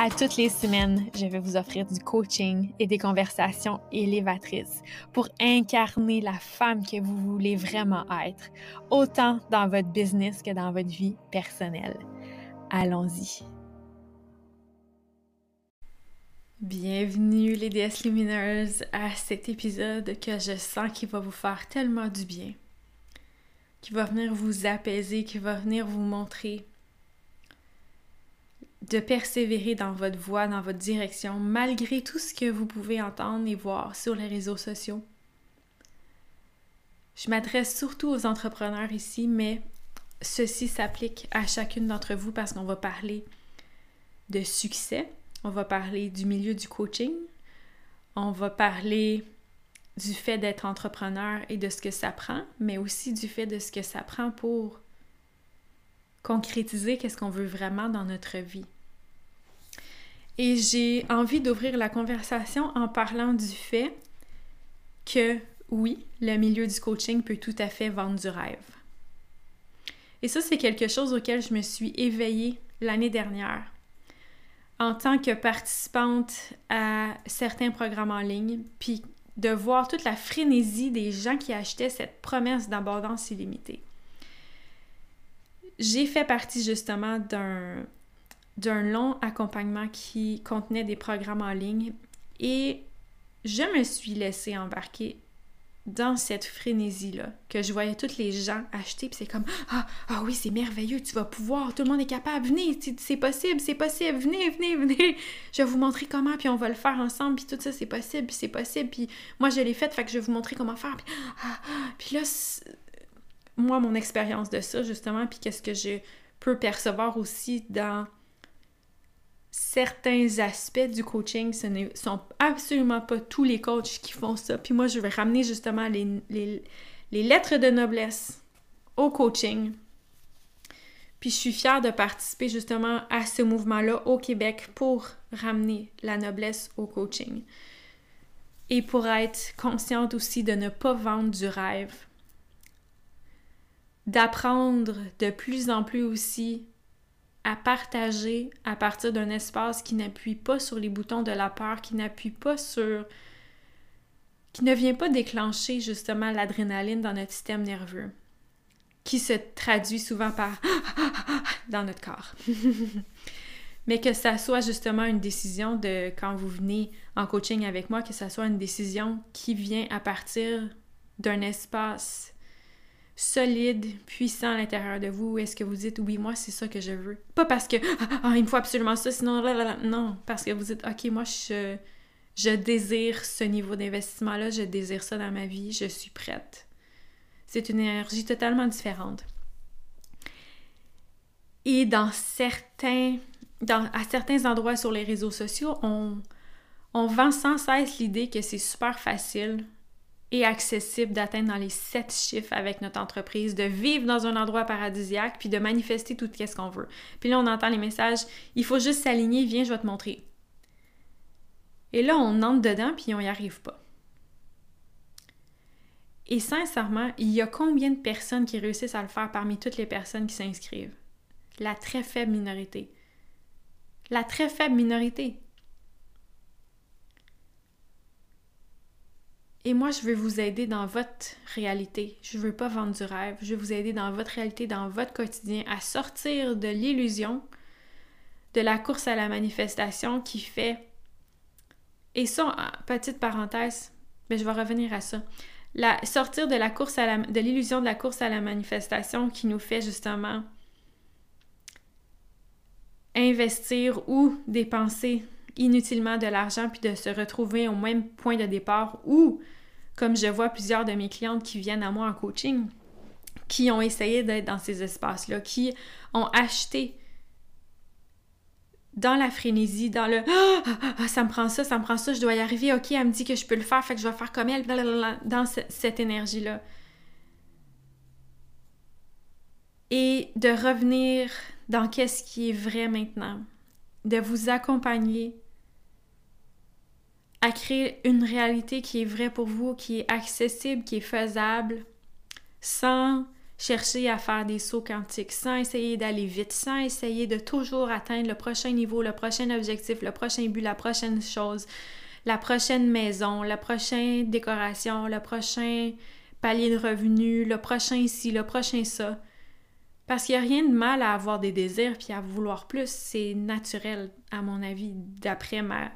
À toutes les semaines, je vais vous offrir du coaching et des conversations élévatrices pour incarner la femme que vous voulez vraiment être, autant dans votre business que dans votre vie personnelle. Allons-y. Bienvenue les déesses lumineuses à cet épisode que je sens qui va vous faire tellement du bien, qui va venir vous apaiser, qui va venir vous montrer de persévérer dans votre voie, dans votre direction, malgré tout ce que vous pouvez entendre et voir sur les réseaux sociaux. Je m'adresse surtout aux entrepreneurs ici, mais ceci s'applique à chacune d'entre vous parce qu'on va parler de succès, on va parler du milieu du coaching, on va parler du fait d'être entrepreneur et de ce que ça prend, mais aussi du fait de ce que ça prend pour concrétiser qu'est-ce qu'on veut vraiment dans notre vie. Et j'ai envie d'ouvrir la conversation en parlant du fait que oui, le milieu du coaching peut tout à fait vendre du rêve. Et ça, c'est quelque chose auquel je me suis éveillée l'année dernière. En tant que participante à certains programmes en ligne, puis de voir toute la frénésie des gens qui achetaient cette promesse d'abondance illimitée. J'ai fait partie justement d'un d'un long accompagnement qui contenait des programmes en ligne et je me suis laissée embarquer dans cette frénésie-là, que je voyais tous les gens acheter, puis c'est comme ah, ah oui, c'est merveilleux, tu vas pouvoir, tout le monde est capable, venez, c'est possible, c'est possible, venez, venez, venez, je vais vous montrer comment, puis on va le faire ensemble, puis tout ça, c'est possible, puis c'est possible, puis moi je l'ai fait, fait que je vais vous montrer comment faire, puis, ah, puis là, moi, mon expérience de ça, justement, puis qu'est-ce que je peux percevoir aussi dans certains aspects du coaching, ce ne sont absolument pas tous les coachs qui font ça. Puis moi, je vais ramener justement les, lettres de noblesse au coaching. Puis je suis fière de participer justement à ce mouvement-là au Québec pour ramener la noblesse au coaching. Et pour être consciente aussi de ne pas vendre du rêve. D'apprendre de plus en plus aussi à partager à partir d'un espace qui n'appuie pas sur les boutons de la peur, qui n'appuie pas sur... qui ne vient pas déclencher justement l'adrénaline dans notre système nerveux, qui se traduit souvent par dans notre corps. Mais que ça soit justement une décision de quand vous venez en coaching avec moi, que ça soit une décision qui vient à partir d'un espace solide, puissant à l'intérieur de vous? Est-ce que vous dites oui, moi c'est ça que je veux? Pas parce que ah, ah, il me faut absolument ça, sinon non, parce que vous dites ok, moi je, je désire ce niveau d'investissement-là, je désire ça dans ma vie, je suis prête. C'est une énergie totalement différente. Et dans certains, à certains endroits sur les réseaux sociaux, on, on vend sans cesse l'idée que c'est super facile et accessible d'atteindre dans les sept chiffres avec notre entreprise, de vivre dans un endroit paradisiaque, puis de manifester tout ce qu'on veut. Puis là, on entend les messages, il faut juste s'aligner, viens, je vais te montrer. Et là, on entre dedans, puis on n'y arrive pas. Et sincèrement, il y a combien de personnes qui réussissent à le faire parmi toutes les personnes qui s'inscrivent? La très faible minorité. La très faible minorité. Et moi, je veux vous aider dans votre réalité. Je ne veux pas vendre du rêve. Je veux vous aider dans votre réalité, dans votre quotidien, à sortir de l'illusion de la course à la manifestation qui fait. Et ça, petite parenthèse, mais je vais revenir à ça. La, sortir de la course à de l'illusion de la course à la manifestation qui nous fait justement investir ou dépenser inutilement de l'argent puis de se retrouver au même point de départ ou comme je vois plusieurs de mes clientes qui viennent à moi en coaching, qui ont essayé d'être dans ces espaces-là, qui ont acheté dans la frénésie, dans le ah, ah, ah, ça me prend ça, ça me prend ça, je dois y arriver, ok, elle me dit que je peux le faire, fait que je vais faire comme elle, dans cette énergie-là. Et de revenir dans qu'est-ce qui est vrai maintenant, de vous accompagner à créer une réalité qui est vraie pour vous, qui est accessible, qui est faisable, sans chercher à faire des sauts quantiques, sans essayer d'aller vite, sans essayer de toujours atteindre le prochain niveau, le prochain objectif, le prochain but, la prochaine chose, la prochaine maison, la prochaine décoration, le prochain palier de revenus, le prochain ici, le prochain ça. Parce qu'il n'y a rien de mal à avoir des désirs puis à vouloir plus. C'est naturel, à mon avis, d'après ma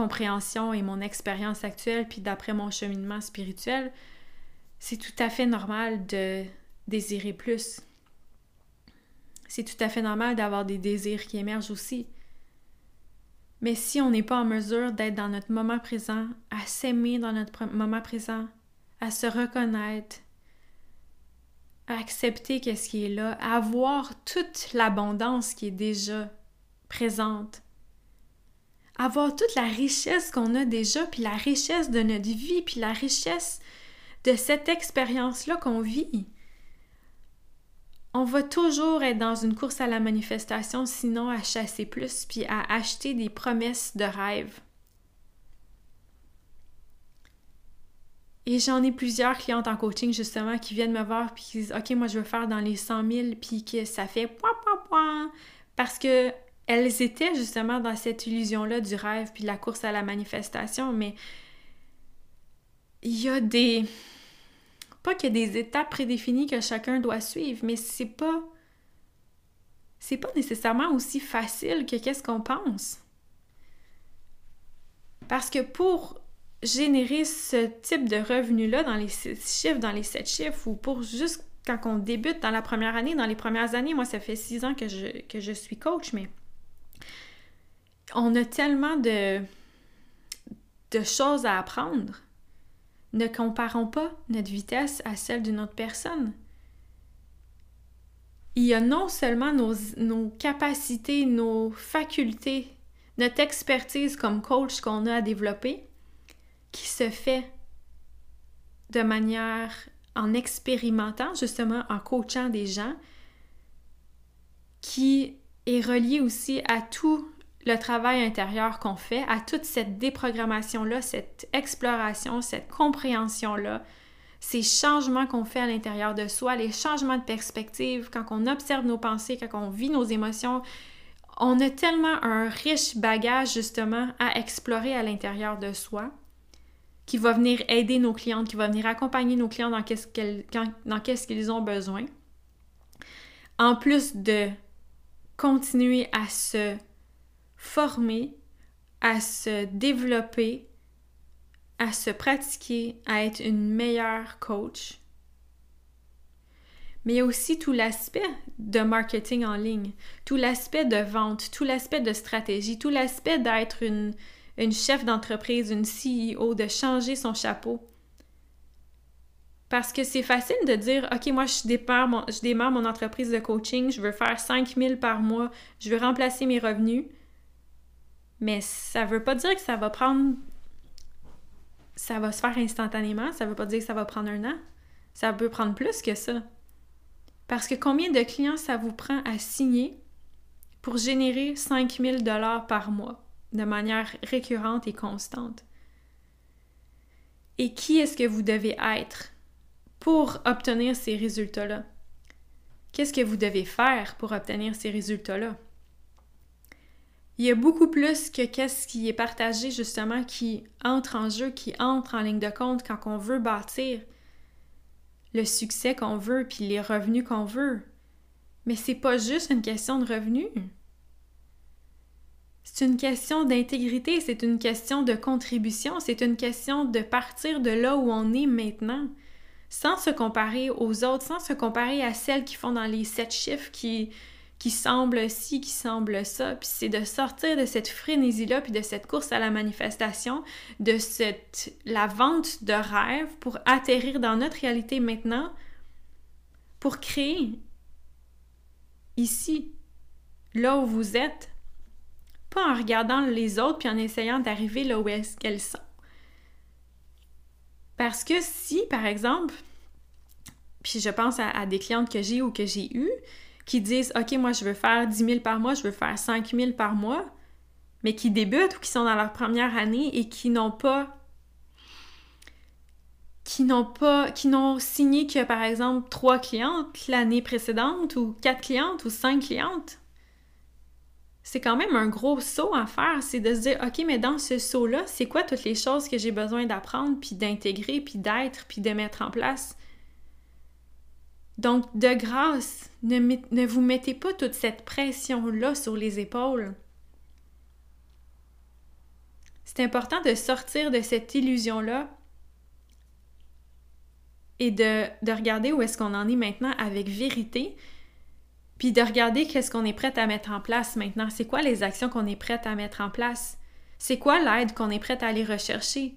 compréhension et mon expérience actuelle, puis d'après mon cheminement spirituel. C'est tout à fait normal de désirer plus. C'est tout à fait normal d'avoir des désirs qui émergent aussi. Mais si on n'est pas en mesure d'être dans notre moment présent, à s'aimer dans notre moment présent, à se reconnaître, accepter qu'est-ce qui est là, avoir toute l'abondance qui est déjà présente, avoir toute la richesse qu'on a déjà, puis la richesse de notre vie, puis la richesse de cette expérience-là qu'on vit. On va toujours être dans une course à la manifestation, sinon à chasser plus, puis à acheter des promesses de rêve. Et j'en ai plusieurs clientes en coaching justement qui viennent me voir puis qui disent OK, moi je veux faire dans les 100 000 puis que ça fait point. Parce que elles étaient justement dans cette illusion-là du rêve puis de la course à la manifestation, mais il y a des. Pas qu'il y a des étapes prédéfinies que chacun doit suivre, mais c'est pas. C'est pas nécessairement aussi facile que qu'est-ce qu'on pense. Parce que pour générer ce type de revenu-là dans les six chiffres, dans les sept chiffres, ou pour juste quand on débute dans la première année, dans les premières années, moi, ça fait six ans que je, que je suis coach, mais on a tellement de, choses à apprendre. Ne comparons pas notre vitesse à celle d'une autre personne. Il y a non seulement nos, nos capacités, nos facultés, notre expertise comme coach qu'on a à développer, qui se fait de manière en expérimentant, justement, en coachant des gens, qui est relié aussi à tout le travail intérieur qu'on fait, à toute cette déprogrammation-là, cette exploration, cette compréhension-là, ces changements qu'on fait à l'intérieur de soi, les changements de perspective, quand on observe nos pensées, quand on vit nos émotions, on a tellement un riche bagage justement à explorer à l'intérieur de soi qui va venir aider nos clientes, qui va venir accompagner nos clients dans qu'est-ce qu'ils ont besoin. En plus de continuer à se former, à se développer, à se pratiquer, à être une meilleure coach. Mais il y a aussi tout l'aspect de marketing en ligne, tout l'aspect de vente, tout l'aspect de stratégie, tout l'aspect d'être une, une chef d'entreprise, une CEO, de changer son chapeau. Parce que c'est facile de dire, OK, moi, je démarre, mon, je démarre mon entreprise de coaching, je veux faire 5 000 par mois, je veux remplacer mes revenus. Mais ça veut pas dire que ça va prendre... Ça va se faire instantanément, ça veut pas dire que ça va prendre un an. Ça peut prendre plus que ça. Parce que combien de clients ça vous prend à signer pour générer 5 000 par mois? de manière récurrente et constante? Et qui est-ce que vous devez être pour obtenir ces résultats-là? Qu'est-ce que vous devez faire pour obtenir ces résultats-là? Il y a beaucoup plus que qu'est-ce qui est partagé justement qui entre en jeu, qui entre en ligne de compte quand on veut bâtir le succès qu'on veut puis les revenus qu'on veut. Mais c'est pas juste une question de revenus. C'est une question d'intégrité, c'est une question de contribution, c'est une question de partir de là où on est maintenant, sans se comparer aux autres, sans se comparer à celles qui font dans les sept chiffres qui, qui semblent ci, qui semblent ça. Puis c'est de sortir de cette frénésie-là, puis de cette course à la manifestation, de cette, la vente de rêves pour atterrir dans notre réalité maintenant, pour créer ici, là où vous êtes, pas en regardant les autres puis en essayant d'arriver là où est-ce qu'elles sont. Parce que si, par exemple, puis je pense à, des clientes que j'ai ou que j'ai eues qui disent OK, moi je veux faire 10 000 par mois, je veux faire 5 000 par mois, mais qui débutent ou qui sont dans leur première année et qui n'ont pas qui n'ont pas qui n'ont signé que par exemple trois clientes l'année précédente ou quatre clientes ou cinq clientes. C'est quand même un gros saut à faire c'est de se dire ok mais dans ce saut là c'est quoi toutes les choses que j'ai besoin d'apprendre puis d'intégrer puis d'être puis de mettre en place? Donc de grâce ne, vous mettez pas toute cette pression là sur les épaules c'est important de sortir de cette illusion là et de, regarder où est-ce qu'on en est maintenant avec vérité, puis de regarder qu'est-ce qu'on est prêt à mettre en place maintenant. C'est quoi les actions qu'on est prêt à mettre en place? C'est quoi l'aide qu'on est prêt à aller rechercher?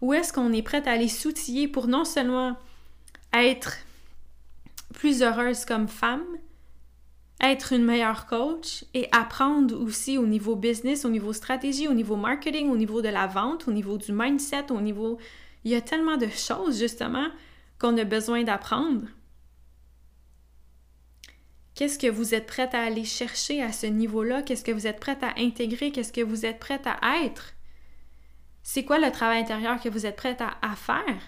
Où est-ce qu'on est prêt à aller s'outiller pour non seulement être plus heureuse comme femme, être une meilleure coach et apprendre aussi au niveau business, au niveau stratégie, au niveau marketing, au niveau de la vente, au niveau du mindset, au niveau... Il y a tellement de choses justement qu'on a besoin d'apprendre? Qu'est-ce que vous êtes prête à aller chercher à ce niveau-là? Qu'est-ce que vous êtes prête à intégrer? Qu'est-ce que vous êtes prête à être? C'est quoi le travail intérieur que vous êtes prête à, faire?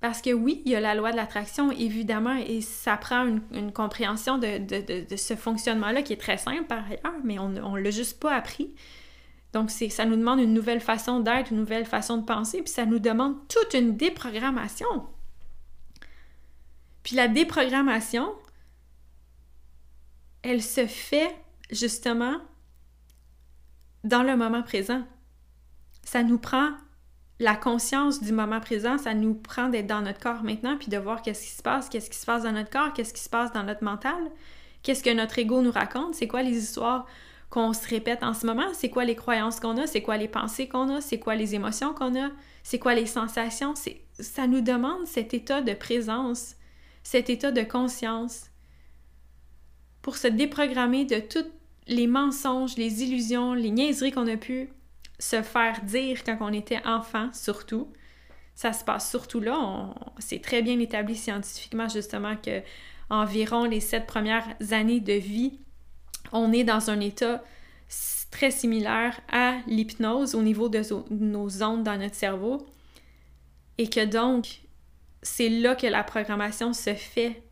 Parce que oui, il y a la loi de l'attraction, évidemment, et ça prend une, compréhension de, de ce fonctionnement-là qui est très simple par ailleurs, mais on ne l'a juste pas appris. Donc, ça nous demande une nouvelle façon d'être, une nouvelle façon de penser, puis ça nous demande toute une déprogrammation. Puis la déprogrammation, elle se fait justement dans le moment présent. Ça nous prend la conscience du moment présent, ça nous prend d'être dans notre corps maintenant, puis de voir qu'est-ce qui se passe, qu'est-ce qui se passe dans notre corps, qu'est-ce qui se passe dans notre mental, qu'est-ce que notre ego nous raconte, c'est quoi les histoires qu'on se répète en ce moment, c'est quoi les croyances qu'on a, c'est quoi les pensées qu'on a, c'est quoi les émotions qu'on a, c'est quoi les sensations, ça nous demande cet état de présence, cet état de conscience pour se déprogrammer de tous les mensonges, les illusions, les niaiseries qu'on a pu se faire dire quand on était enfant, surtout. Ça se passe surtout là. C'est très bien établi scientifiquement, justement, que environ les sept premières années de vie, on est dans un état très similaire à l'hypnose au niveau de nos ondes dans notre cerveau et que donc c'est là que la programmation se fait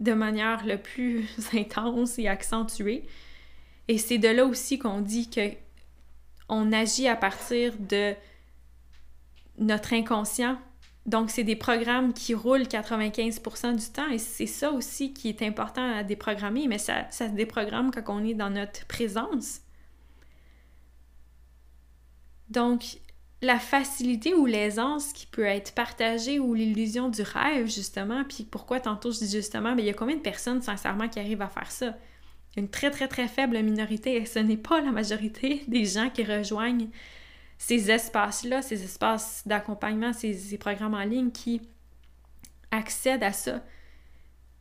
de manière le plus intense et accentuée. Et c'est de là aussi qu'on dit que on agit à partir de notre inconscient, donc, c'est des programmes qui roulent 95% du temps et c'est ça aussi qui est important à déprogrammer, mais ça, ça se déprogramme quand on est dans notre présence. Donc, la facilité ou l'aisance qui peut être partagée ou l'illusion du rêve, justement, puis pourquoi tantôt je dis justement, mais il y a combien de personnes, sincèrement, qui arrivent à faire ça? Une très, très, très faible minorité et ce n'est pas la majorité des gens qui rejoignent ces espaces-là, ces espaces d'accompagnement, ces, programmes en ligne qui accèdent à ça.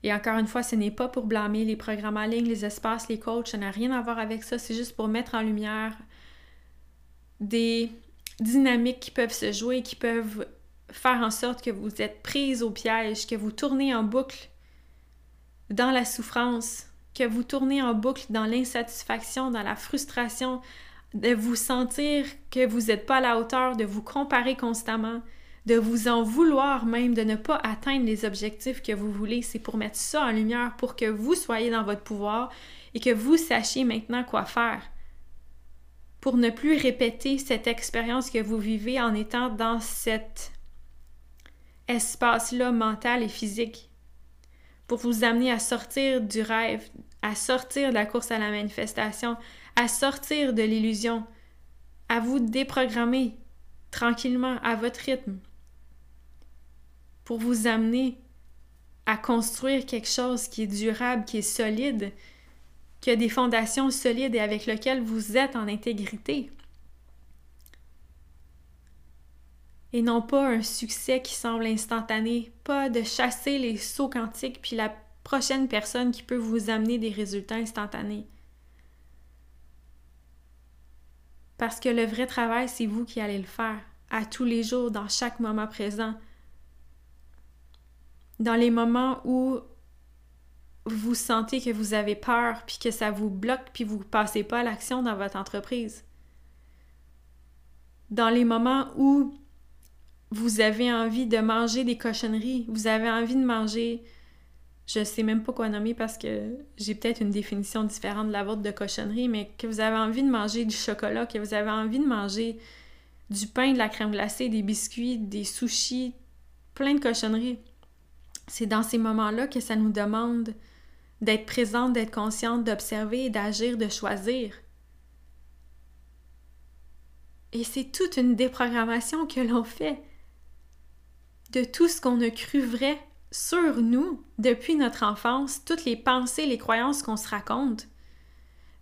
Et encore une fois, ce n'est pas pour blâmer les programmes en ligne, les espaces, les coachs, ça n'a rien à voir avec ça, c'est juste pour mettre en lumière des dynamiques qui peuvent se jouer, qui peuvent faire en sorte que vous êtes prise au piège, que vous tournez en boucle dans la souffrance, que vous tournez en boucle dans l'insatisfaction, dans la frustration, de vous sentir que vous n'êtes pas à la hauteur, de vous comparer constamment, de vous en vouloir même, de ne pas atteindre les objectifs que vous voulez. C'est pour mettre ça en lumière, pour que vous soyez dans votre pouvoir et que vous sachiez maintenant quoi faire. Pour ne plus répéter cette expérience que vous vivez en étant dans cet espace-là mental et physique. Pour vous amener à sortir du rêve, à sortir de la course à la manifestation, à sortir de l'illusion, à vous déprogrammer tranquillement à votre rythme pour vous amener à construire quelque chose qui est durable, qui est solide, qui a des fondations solides et avec lequel vous êtes en intégrité. Et non pas un succès qui semble instantané, pas de chasser les sauts quantiques puis la prochaine personne qui peut vous amener des résultats instantanés. Parce que le vrai travail, c'est vous qui allez le faire à tous les jours, dans chaque moment présent. Dans les moments où vous sentez que vous avez peur, puis que ça vous bloque, puis vous ne passez pas à l'action dans votre entreprise. Dans les moments où vous avez envie de manger des cochonneries, vous avez envie de manger, je sais même pas quoi nommer parce que j'ai peut-être une définition différente de la vôtre de cochonnerie, mais que vous avez envie de manger du chocolat, que vous avez envie de manger du pain, de la crème glacée, des biscuits, des sushis, plein de cochonneries. C'est dans ces moments-là que ça nous demande d'être présente, d'être consciente, d'observer, d'agir, de choisir. Et c'est toute une déprogrammation que l'on fait de tout ce qu'on a cru vrai sur nous depuis notre enfance, toutes les pensées, les croyances qu'on se raconte.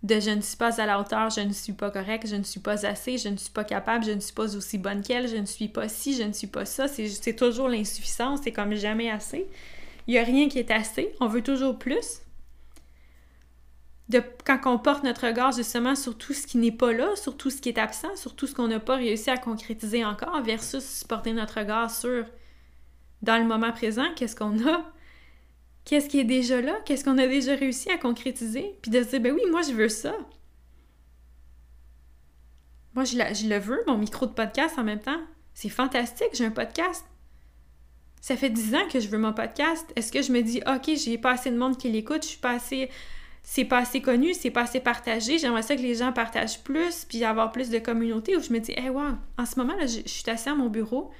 De je ne suis pas à la hauteur, je ne suis pas correct, je ne suis pas assez, je ne suis pas capable, je ne suis pas aussi bonne qu'elle, je ne suis pas ci, je ne suis pas ça. C'est toujours l'insuffisance, c'est comme jamais assez. Il n'y a rien qui est assez, on veut toujours plus de, quand on porte notre regard justement sur tout ce qui n'est pas là, sur tout ce qui est absent, sur tout ce qu'on n'a pas réussi à concrétiser encore, versus porter notre regard sur dans le moment présent, qu'est-ce qu'on a, qu'est-ce qui est déjà là, qu'est-ce qu'on a déjà réussi à concrétiser, puis de se dire, ben oui, moi je veux ça. Moi, je, le veux, mon micro de podcast en même temps. C'est fantastique, j'ai un podcast. Ça fait dix ans que je veux mon podcast. Est-ce que je me dis, OK, j'ai pas assez de monde qui l'écoute, je suis pas assez c'est pas assez connu, c'est pas assez partagé. J'aimerais ça que les gens partagent plus, puis avoir plus de communauté où je me dis, hey, wow, en ce moment, là, je, suis assis à mon bureau,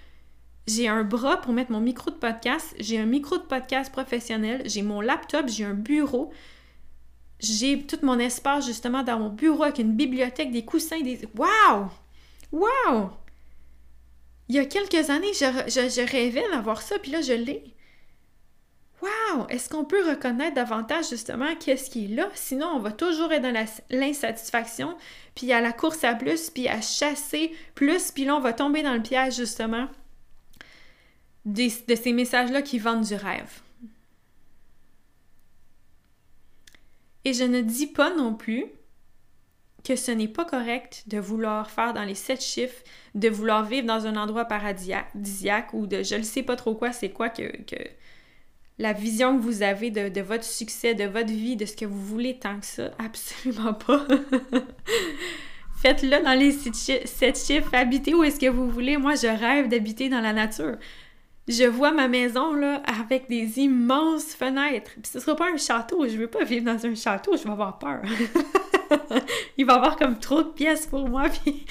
j'ai un bras pour mettre mon micro de podcast, j'ai un micro de podcast professionnel, j'ai mon laptop, j'ai un bureau, j'ai tout mon espace justement dans mon bureau avec une bibliothèque, des coussins, des. Wow! Wow! Il y a quelques années, je, rêvais d'avoir ça, puis là, je l'ai. Wow! Est-ce qu'on peut reconnaître davantage justement qu'est-ce qui est là? Sinon, on va toujours être dans l'insatisfaction, puis à la course à plus, puis à chasser plus, puis là, on va tomber dans le piège justement de ces messages-là qui vendent du rêve. Et je ne dis pas non plus que ce n'est pas correct de vouloir faire dans les sept chiffres, de vouloir vivre dans un endroit paradisiaque ou de je ne sais pas trop quoi, c'est quoi que, que la vision que vous avez de, votre succès, de votre vie, de ce que vous voulez tant que ça. Absolument pas. Faites-le dans les sept chiffres. Habitez où est-ce que vous voulez. Moi, je rêve d'habiter dans la nature. Je vois ma maison là avec des immenses fenêtres. Puis ce sera pas un château. Je veux pas vivre dans un château. Je vais avoir peur. Il va y avoir comme trop de pièces pour moi. Puis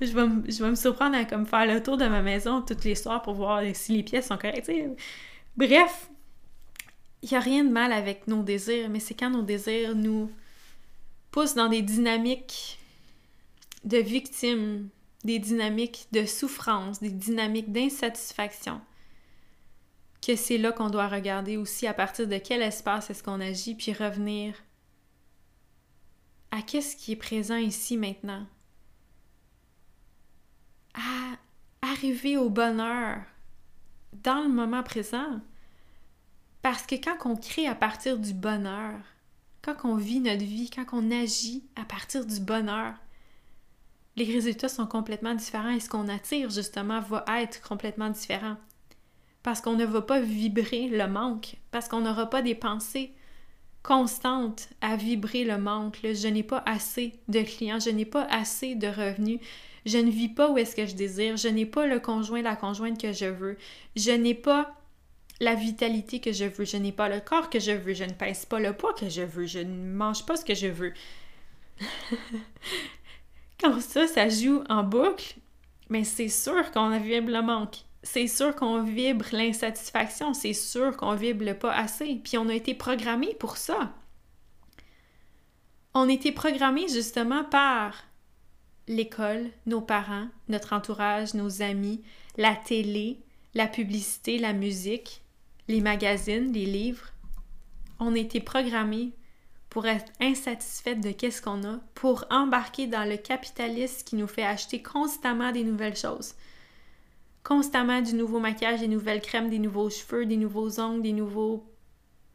je vais, je vais me surprendre à comme faire le tour de ma maison toutes les soirs pour voir si les pièces sont correctes. Bref, il n'y a rien de mal avec nos désirs, mais c'est quand nos désirs nous poussent dans des dynamiques de victimes, des dynamiques de souffrance, des dynamiques d'insatisfaction, que c'est là qu'on doit regarder aussi à partir de quel espace est-ce qu'on agit, puis revenir à qu'est-ce qui est présent ici maintenant. À arriver au bonheur dans le moment présent. Parce que quand on crée à partir du bonheur, quand on vit notre vie, quand on agit à partir du bonheur, les résultats sont complètement différents et ce qu'on attire justement va être complètement différent. Parce qu'on ne va pas vibrer le manque, parce qu'on n'aura pas des pensées constantes à vibrer le manque. je n'ai pas assez de clients, je n'ai pas assez de revenus, je ne vis pas où est-ce que je désire, je n'ai pas le conjoint, la conjointe que je veux, je n'ai pas la vitalité que je veux, je n'ai pas le corps que je veux, je ne pèse pas le poids que je veux, je ne mange pas ce que je veux. Quand ça, ça joue en boucle, mais c'est sûr qu'on vibre le manque. C'est sûr qu'on vibre l'insatisfaction, c'est sûr qu'on vibre le pas assez. Puis on a été programmé pour ça. On a été programmé justement par l'école, nos parents, notre entourage, nos amis, la télé, la publicité, la musique, les magazines, les livres, on a été programmés pour être insatisfaite de qu'est-ce qu'on a, pour embarquer dans le capitalisme qui nous fait acheter constamment des nouvelles choses. Constamment du nouveau maquillage, des nouvelles crèmes, des nouveaux cheveux, des nouveaux ongles, des nouveaux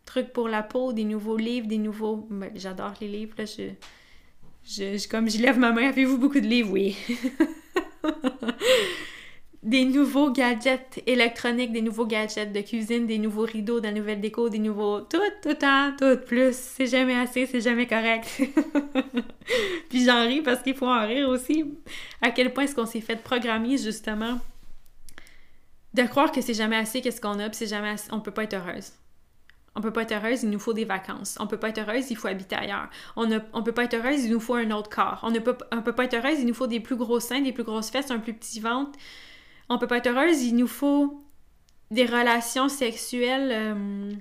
trucs pour la peau, des nouveaux livres, des nouveaux... Ben, j'adore les livres, là, je... Je, comme je lève ma main, avez-vous beaucoup de livres? Oui. des nouveaux gadgets électroniques, des nouveaux gadgets de cuisine, des nouveaux rideaux, de la nouvelle déco, des nouveaux... Tout, tout temps, tout plus. C'est jamais assez, c'est jamais correct. Puis j'en ris parce qu'il faut en rire aussi. À quel point est-ce qu'on s'est fait programmer, justement, de croire que c'est jamais assez, qu'est-ce qu'on a, puis c'est jamais assez... On peut pas être heureuse. On peut pas être heureuse, il nous faut des vacances. On peut pas être heureuse, il faut habiter ailleurs. On ne peut pas être heureuse, il nous faut un autre corps. On ne peut pas être heureuse, il nous faut des plus gros seins, des plus grosses fesses, un plus petit ventre, on peut pas être heureuse, il nous faut des relations sexuelles euh,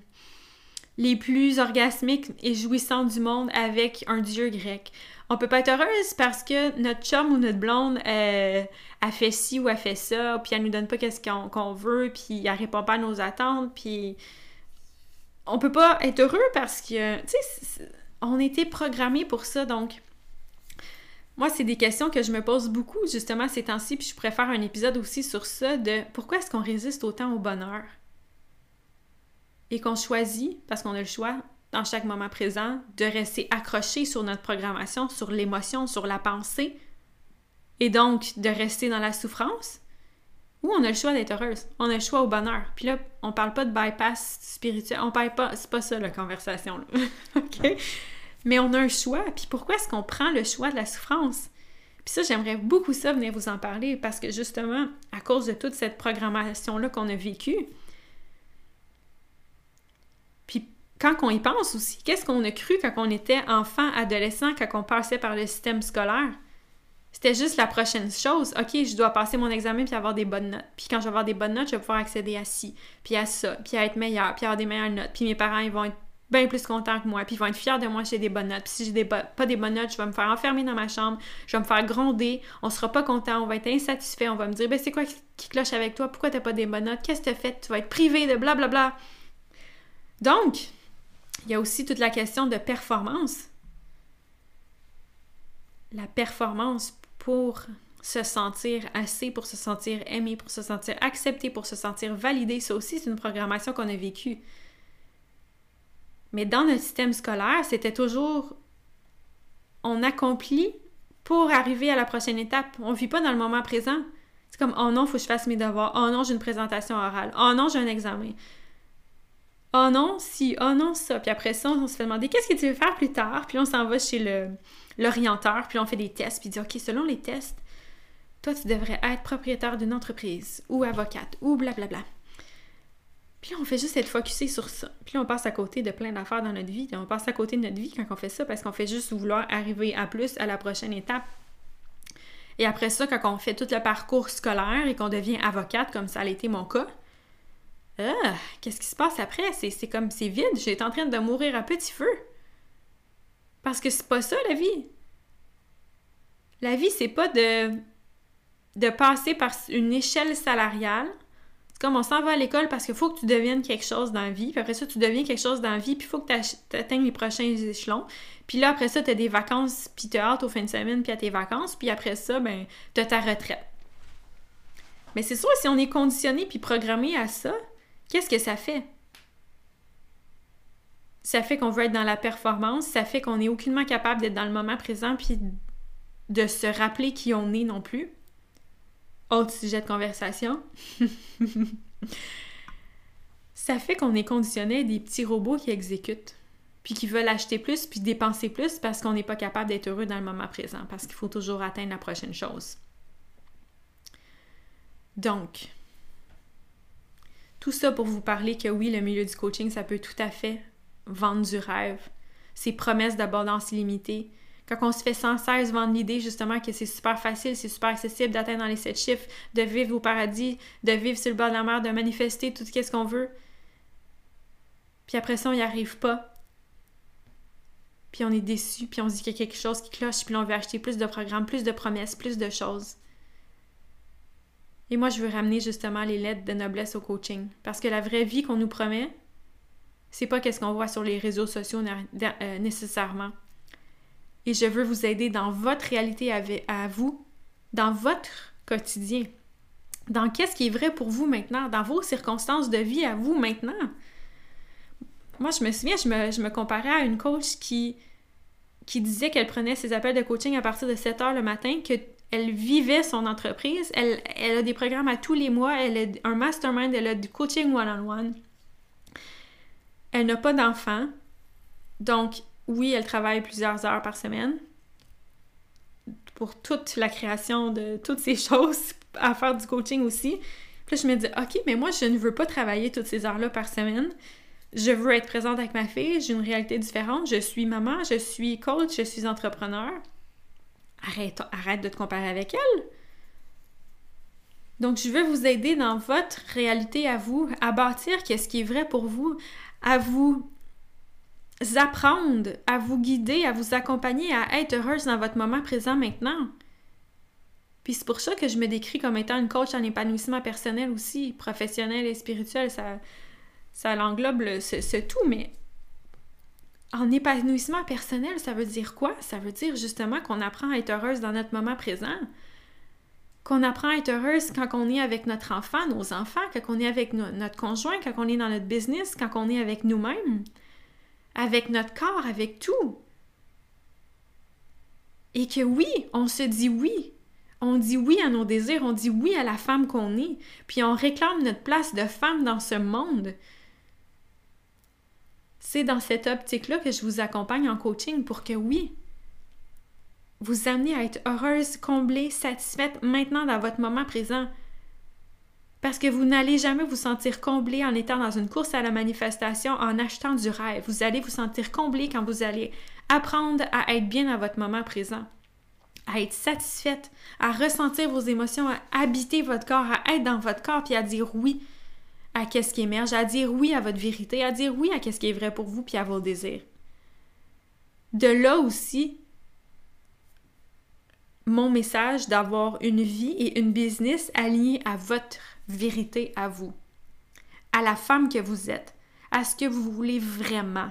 les plus orgasmiques et jouissantes du monde avec un dieu grec. On peut pas être heureuse parce que notre chum ou notre blonde euh, a fait ci ou a fait ça, puis elle nous donne pas qu'est-ce qu'on veut, puis elle répond pas à nos attentes, puis on peut pas être heureux parce que, tu sais, on était programmé pour ça, donc moi, c'est des questions que je me pose beaucoup justement ces temps-ci, puis je préfère un épisode aussi sur ça de pourquoi est-ce qu'on résiste autant au bonheur? Et qu'on choisit, parce qu'on a le choix dans chaque moment présent, de rester accroché sur notre programmation, sur l'émotion, sur la pensée, et donc de rester dans la souffrance, ou on a le choix d'être heureuse, on a le choix au bonheur. Puis là, on parle pas de bypass spirituel, on parle pas, c'est pas ça la conversation. OK? Mais on a un choix. Puis pourquoi est-ce qu'on prend le choix de la souffrance? Puis ça, j'aimerais beaucoup ça venir vous en parler parce que justement, à cause de toute cette programmation-là qu'on a vécue, puis quand on y pense aussi, qu'est-ce qu'on a cru quand on était enfant, adolescent, quand on passait par le système scolaire? C'était juste la prochaine chose. OK, je dois passer mon examen puis avoir des bonnes notes. Puis quand je vais avoir des bonnes notes, je vais pouvoir accéder à ci, puis à ça, puis à être meilleur, puis à avoir des meilleures notes. Puis mes parents, ils vont être bien plus contents que moi, puis ils vont être fiers de moi si j'ai des bonnes notes. Puis si j'ai des pas des bonnes notes, je vais me faire enfermer dans ma chambre, je vais me faire gronder, on sera pas content, on va être insatisfait, on va me dire ben c'est quoi qui cloche avec toi, pourquoi t'as pas des bonnes notes, qu'est-ce que t'as fait, tu vas être privé de blablabla. Bla, bla. Donc, il y a aussi toute la question de performance. La performance pour se sentir assez, pour se sentir aimé, pour se sentir accepté, pour se sentir validé, ça aussi c'est une programmation qu'on a vécue. Mais dans notre système scolaire, c'était toujours on accomplit pour arriver à la prochaine étape. On ne vit pas dans le moment présent. C'est comme oh non, il faut que je fasse mes devoirs. Oh non, j'ai une présentation orale. Oh non, j'ai un examen. Oh non, si, oh non, ça. Puis après ça, on se fait demander qu'est-ce que tu veux faire plus tard. Puis on s'en va chez l'orienteur, puis on fait des tests, puis dit OK, selon les tests, toi tu devrais être propriétaire d'une entreprise ou avocate ou blablabla. Puis on fait juste être focusé sur ça. Puis on passe à côté de plein d'affaires dans notre vie. on passe à côté de notre vie quand on fait ça parce qu'on fait juste vouloir arriver à plus à la prochaine étape. Et après ça, quand on fait tout le parcours scolaire et qu'on devient avocate, comme ça a été mon cas, ah, qu'est-ce qui se passe après? C'est comme, c'est vide. J'étais en train de mourir à petit feu. Parce que c'est pas ça la vie. La vie, c'est pas de, de passer par une échelle salariale c'est comme on s'en va à l'école parce qu'il faut que tu deviennes quelque chose dans la vie. Puis après ça, tu deviens quelque chose dans la vie. Puis il faut que tu atteignes les prochains échelons. Puis là, après ça, tu as des vacances, puis tu hâte aux fins de semaine, puis à tes vacances. Puis après ça, ben, tu as ta retraite. Mais c'est sûr, si on est conditionné puis programmé à ça, qu'est-ce que ça fait? Ça fait qu'on veut être dans la performance, ça fait qu'on n'est aucunement capable d'être dans le moment présent puis de se rappeler qui on est non plus. Autre sujet de conversation. ça fait qu'on est conditionné à des petits robots qui exécutent, puis qui veulent acheter plus, puis dépenser plus parce qu'on n'est pas capable d'être heureux dans le moment présent, parce qu'il faut toujours atteindre la prochaine chose. Donc, tout ça pour vous parler que oui, le milieu du coaching, ça peut tout à fait vendre du rêve. Ces promesses d'abondance illimitée, quand on se fait sans cesse vendre l'idée justement que c'est super facile, c'est super accessible d'atteindre dans les sept chiffres, de vivre au paradis, de vivre sur le bord de la mer, de manifester tout ce qu'on veut. Puis après ça, on n'y arrive pas. Puis on est déçu, puis on se dit qu'il y a quelque chose qui cloche, puis on veut acheter plus de programmes, plus de promesses, plus de choses. Et moi, je veux ramener justement les lettres de noblesse au coaching. Parce que la vraie vie qu'on nous promet, c'est pas qu'est-ce qu'on voit sur les réseaux sociaux euh, nécessairement et je veux vous aider dans votre réalité à, vous, dans votre quotidien, dans qu'est-ce qui est vrai pour vous maintenant, dans vos circonstances de vie à vous maintenant. Moi, je me souviens, je me, comparais à une coach qui, qui disait qu'elle prenait ses appels de coaching à partir de 7 heures le matin, qu'elle vivait son entreprise. Elle, elle, a des programmes à tous les mois, elle a un mastermind, elle a du coaching one-on-one. Elle n'a pas d'enfant. Donc, oui, elle travaille plusieurs heures par semaine pour toute la création de toutes ces choses, à faire du coaching aussi. Puis je me dis, OK, mais moi, je ne veux pas travailler toutes ces heures-là par semaine. Je veux être présente avec ma fille, j'ai une réalité différente. Je suis maman, je suis coach, je suis entrepreneur. Arrête, de te comparer avec elle. Donc, je veux vous aider dans votre réalité à vous, à bâtir qu'est-ce qui est vrai pour vous, à vous apprendre, à vous guider, à vous accompagner, à être heureuse dans votre moment présent maintenant. Puis c'est pour ça que je me décris comme étant une coach en épanouissement personnel aussi, professionnel et spirituel. Ça, ça l'englobe ce, tout, mais en épanouissement personnel, ça veut dire quoi? Ça veut dire justement qu'on apprend à être heureuse dans notre moment présent. Qu'on apprend à être heureuse quand on est avec notre enfant, nos enfants, quand on est avec notre conjoint, quand on est dans notre business, quand on est avec nous-mêmes avec notre corps, avec tout. Et que oui, on se dit oui. On dit oui à nos désirs, on dit oui à la femme qu'on est, puis on réclame notre place de femme dans ce monde. C'est dans cette optique-là que je vous accompagne en coaching pour que oui, vous amenez à être heureuse, comblée, satisfaite maintenant dans votre moment présent. Parce que vous n'allez jamais vous sentir comblé en étant dans une course à la manifestation, en achetant du rêve. Vous allez vous sentir comblé quand vous allez apprendre à être bien à votre moment présent, à être satisfaite, à ressentir vos émotions, à habiter votre corps, à être dans votre corps, puis à dire oui à qu'est-ce qui émerge, à dire oui à votre vérité, à dire oui à qu'est-ce qui est vrai pour vous, puis à vos désirs. De là aussi, mon message d'avoir une vie et une business alignée à votre vérité à vous, à la femme que vous êtes, à ce que vous voulez vraiment.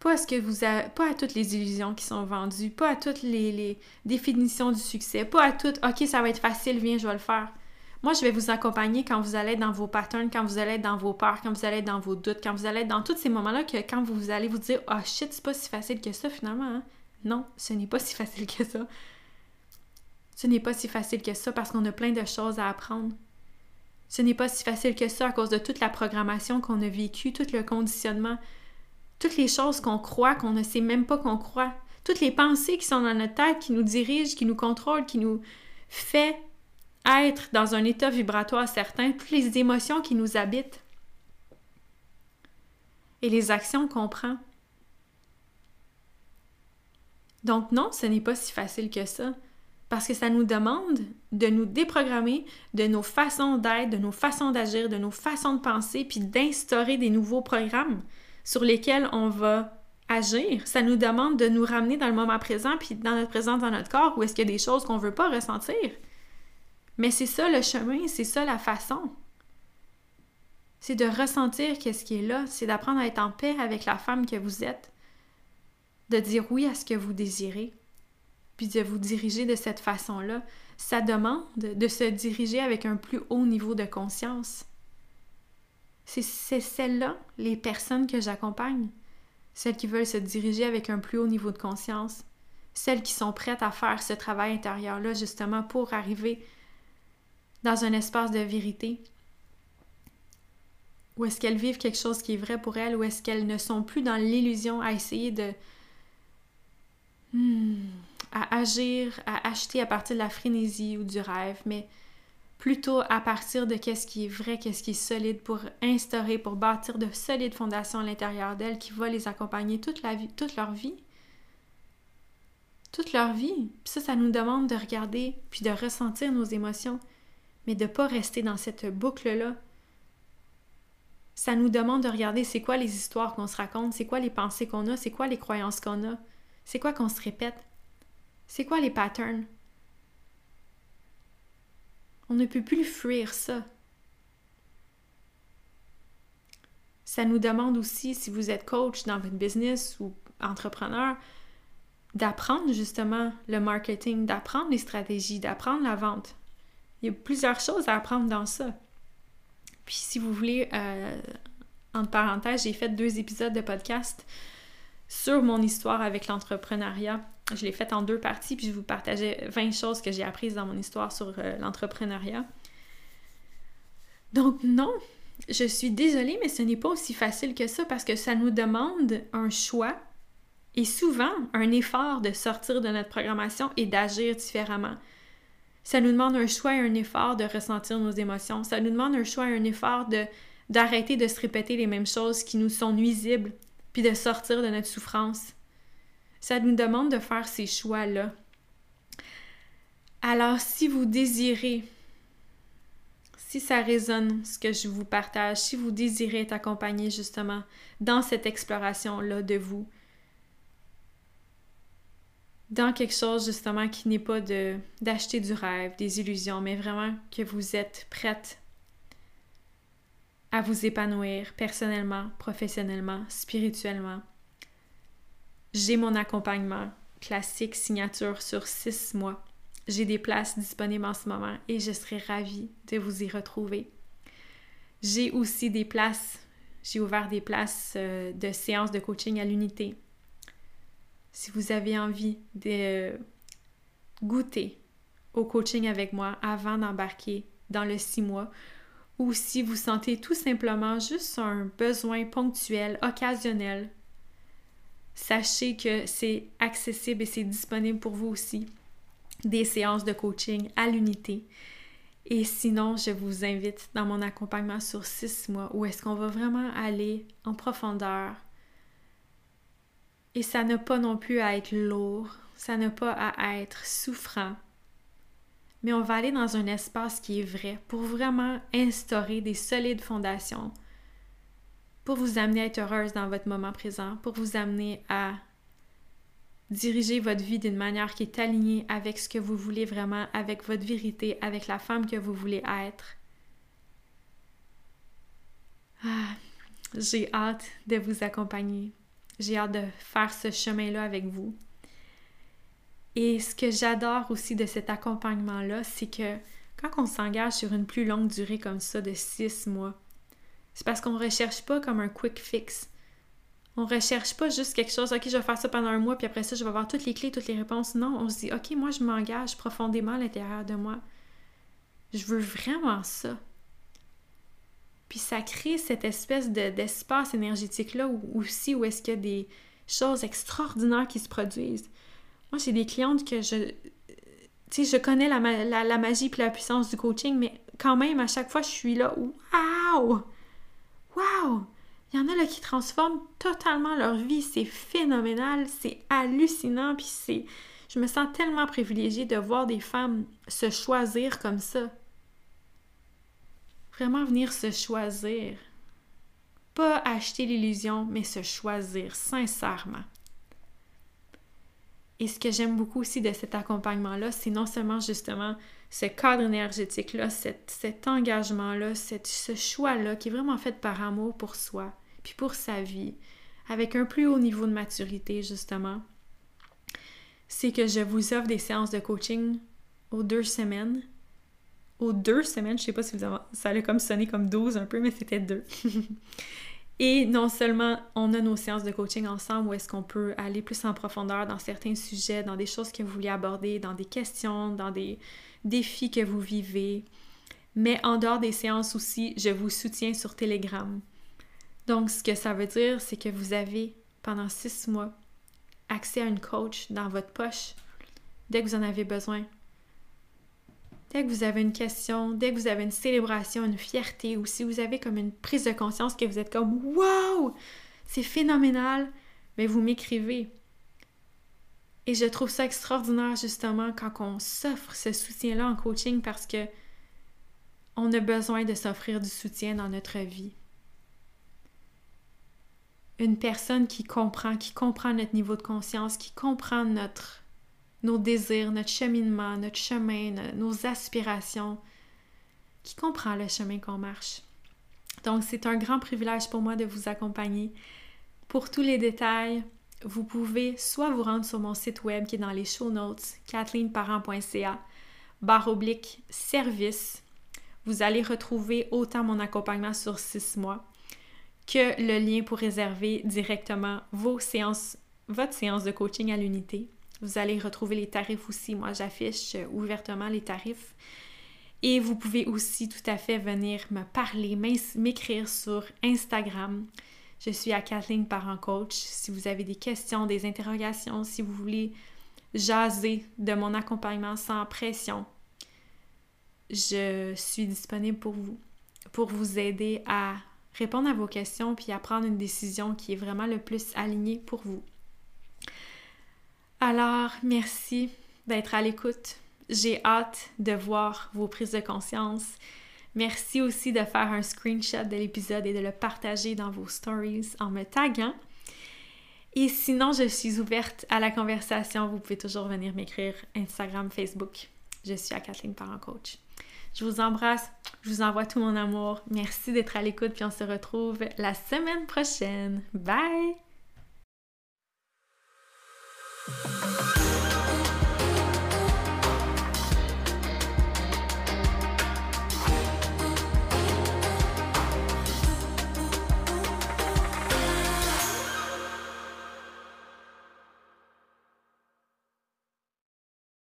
Pas à, ce que vous pas à toutes les illusions qui sont vendues, pas à toutes les, les définitions du succès, pas à toutes OK, ça va être facile, viens, je vais le faire. Moi, je vais vous accompagner quand vous allez dans vos patterns, quand vous allez dans vos peurs, quand vous allez dans vos doutes, quand vous allez dans tous ces moments-là que quand vous allez vous dire Ah oh, shit, c'est pas si facile que ça finalement. Hein? Non, ce n'est pas si facile que ça. Ce n'est pas si facile que ça parce qu'on a plein de choses à apprendre. Ce n'est pas si facile que ça à cause de toute la programmation qu'on a vécue, tout le conditionnement, toutes les choses qu'on croit, qu'on ne sait même pas qu'on croit, toutes les pensées qui sont dans notre tête, qui nous dirigent, qui nous contrôlent, qui nous fait être dans un état vibratoire certain, toutes les émotions qui nous habitent et les actions qu'on prend. Donc non, ce n'est pas si facile que ça parce que ça nous demande de nous déprogrammer de nos façons d'être, de nos façons d'agir, de nos façons de penser, puis d'instaurer des nouveaux programmes sur lesquels on va agir. Ça nous demande de nous ramener dans le moment présent, puis dans notre présence dans notre corps, où est-ce qu'il y a des choses qu'on ne veut pas ressentir. Mais c'est ça le chemin, c'est ça la façon. C'est de ressentir qu'est-ce qui est là, c'est d'apprendre à être en paix avec la femme que vous êtes, de dire oui à ce que vous désirez, puis de vous diriger de cette façon-là, ça demande de se diriger avec un plus haut niveau de conscience. C'est celles-là, les personnes que j'accompagne, celles qui veulent se diriger avec un plus haut niveau de conscience, celles qui sont prêtes à faire ce travail intérieur-là justement pour arriver dans un espace de vérité, où est-ce qu'elles vivent quelque chose qui est vrai pour elles, ou est-ce qu'elles ne sont plus dans l'illusion à essayer de... Hmm, à agir, à acheter à partir de la frénésie ou du rêve, mais plutôt à partir de qu'est-ce qui est vrai, qu'est-ce qui est solide pour instaurer, pour bâtir de solides fondations à l'intérieur d'elles qui va les accompagner toute, la vie, toute leur vie? Toute leur vie? Puis ça, ça nous demande de regarder puis de ressentir nos émotions, mais de ne pas rester dans cette boucle-là. Ça nous demande de regarder c'est quoi les histoires qu'on se raconte, c'est quoi les pensées qu'on a, c'est quoi les croyances qu'on a, c'est quoi qu'on se répète. C'est quoi les patterns? On ne peut plus fuir ça. Ça nous demande aussi, si vous êtes coach dans votre business ou entrepreneur, d'apprendre justement le marketing, d'apprendre les stratégies, d'apprendre la vente. Il y a plusieurs choses à apprendre dans ça. Puis si vous voulez, euh, entre parenthèses, j'ai fait deux épisodes de podcast sur mon histoire avec l'entrepreneuriat. Je l'ai faite en deux parties, puis je vous partageais 20 choses que j'ai apprises dans mon histoire sur euh, l'entrepreneuriat. Donc non, je suis désolée, mais ce n'est pas aussi facile que ça parce que ça nous demande un choix et souvent un effort de sortir de notre programmation et d'agir différemment. Ça nous demande un choix et un effort de ressentir nos émotions. Ça nous demande un choix et un effort de d'arrêter de se répéter les mêmes choses qui nous sont nuisibles, puis de sortir de notre souffrance. Ça nous demande de faire ces choix-là. Alors, si vous désirez, si ça résonne ce que je vous partage, si vous désirez être accompagné justement dans cette exploration-là de vous, dans quelque chose justement qui n'est pas de d'acheter du rêve, des illusions, mais vraiment que vous êtes prête à vous épanouir personnellement, professionnellement, spirituellement. J'ai mon accompagnement classique signature sur six mois. J'ai des places disponibles en ce moment et je serai ravie de vous y retrouver. J'ai aussi des places, j'ai ouvert des places euh, de séances de coaching à l'unité si vous avez envie de goûter au coaching avec moi avant d'embarquer dans le six mois, ou si vous sentez tout simplement juste un besoin ponctuel, occasionnel, sachez que c'est accessible et c'est disponible pour vous aussi, des séances de coaching à l'unité. Et sinon, je vous invite dans mon accompagnement sur six mois où est-ce qu'on va vraiment aller en profondeur et ça n'a pas non plus à être lourd, ça n'a pas à être souffrant. Mais on va aller dans un espace qui est vrai pour vraiment instaurer des solides fondations, pour vous amener à être heureuse dans votre moment présent, pour vous amener à diriger votre vie d'une manière qui est alignée avec ce que vous voulez vraiment, avec votre vérité, avec la femme que vous voulez être. Ah, j'ai hâte de vous accompagner j'ai hâte de faire ce chemin-là avec vous. Et ce que j'adore aussi de cet accompagnement-là, c'est que quand on s'engage sur une plus longue durée comme ça, de six mois, c'est parce qu'on ne recherche pas comme un quick fix. On ne recherche pas juste quelque chose, OK, je vais faire ça pendant un mois, puis après ça, je vais avoir toutes les clés, toutes les réponses. Non, on se dit, OK, moi, je m'engage profondément à l'intérieur de moi. Je veux vraiment ça. Puis ça crée cette espèce d'espace énergétique-là aussi où est-ce qu'il y a des choses extraordinaires qui se produisent. Moi, j'ai des clientes que je... Tu je connais la, la, magie et la puissance du coaching, mais quand même, à chaque fois, je suis là, waouh! Waouh! Il y en a là qui transforment totalement leur vie. C'est phénoménal, c'est hallucinant, puis c'est... Je me sens tellement privilégiée de voir des femmes se choisir comme ça vraiment venir se choisir. Pas acheter l'illusion, mais se choisir sincèrement. Et ce que j'aime beaucoup aussi de cet accompagnement-là, c'est non seulement justement ce cadre énergétique-là, cet, engagement-là, ce choix-là qui est vraiment fait par amour pour soi, puis pour sa vie, avec un plus haut niveau de maturité, justement. C'est que je vous offre des séances de coaching aux deux semaines aux deux semaines. Je sais pas si vous avez... ça allait comme sonner comme 12 un peu, mais c'était deux. Et non seulement on a nos séances de coaching ensemble où est-ce qu'on peut aller plus en profondeur dans certains sujets, dans des choses que vous voulez aborder, dans des questions, dans des défis que vous vivez, mais en dehors des séances aussi, je vous soutiens sur Telegram. Donc, ce que ça veut dire, c'est que vous avez pendant six mois accès à une coach dans votre poche dès que vous en avez besoin. Dès que vous avez une question, dès que vous avez une célébration, une fierté, ou si vous avez comme une prise de conscience que vous êtes comme Wow! C'est phénoménal, mais vous m'écrivez. Et je trouve ça extraordinaire justement quand on s'offre ce soutien-là en coaching parce que on a besoin de s'offrir du soutien dans notre vie. Une personne qui comprend, qui comprend notre niveau de conscience, qui comprend notre nos désirs, notre cheminement, notre chemin, nos aspirations, qui comprend le chemin qu'on marche. Donc, c'est un grand privilège pour moi de vous accompagner. Pour tous les détails, vous pouvez soit vous rendre sur mon site web qui est dans les show notes, kathleenparent.ca, barre oblique service. Vous allez retrouver autant mon accompagnement sur six mois que le lien pour réserver directement vos séances votre séance de coaching à l'unité. Vous allez retrouver les tarifs aussi. Moi, j'affiche ouvertement les tarifs. Et vous pouvez aussi tout à fait venir me parler, m'écrire sur Instagram. Je suis à Kathleen Parent Coach. Si vous avez des questions, des interrogations, si vous voulez jaser de mon accompagnement sans pression, je suis disponible pour vous, pour vous aider à répondre à vos questions puis à prendre une décision qui est vraiment le plus alignée pour vous. Alors, merci d'être à l'écoute. J'ai hâte de voir vos prises de conscience. Merci aussi de faire un screenshot de l'épisode et de le partager dans vos stories en me taguant. Et sinon, je suis ouverte à la conversation. Vous pouvez toujours venir m'écrire Instagram, Facebook. Je suis à Kathleen Parent Coach. Je vous embrasse, je vous envoie tout mon amour. Merci d'être à l'écoute, puis on se retrouve la semaine prochaine. Bye! Música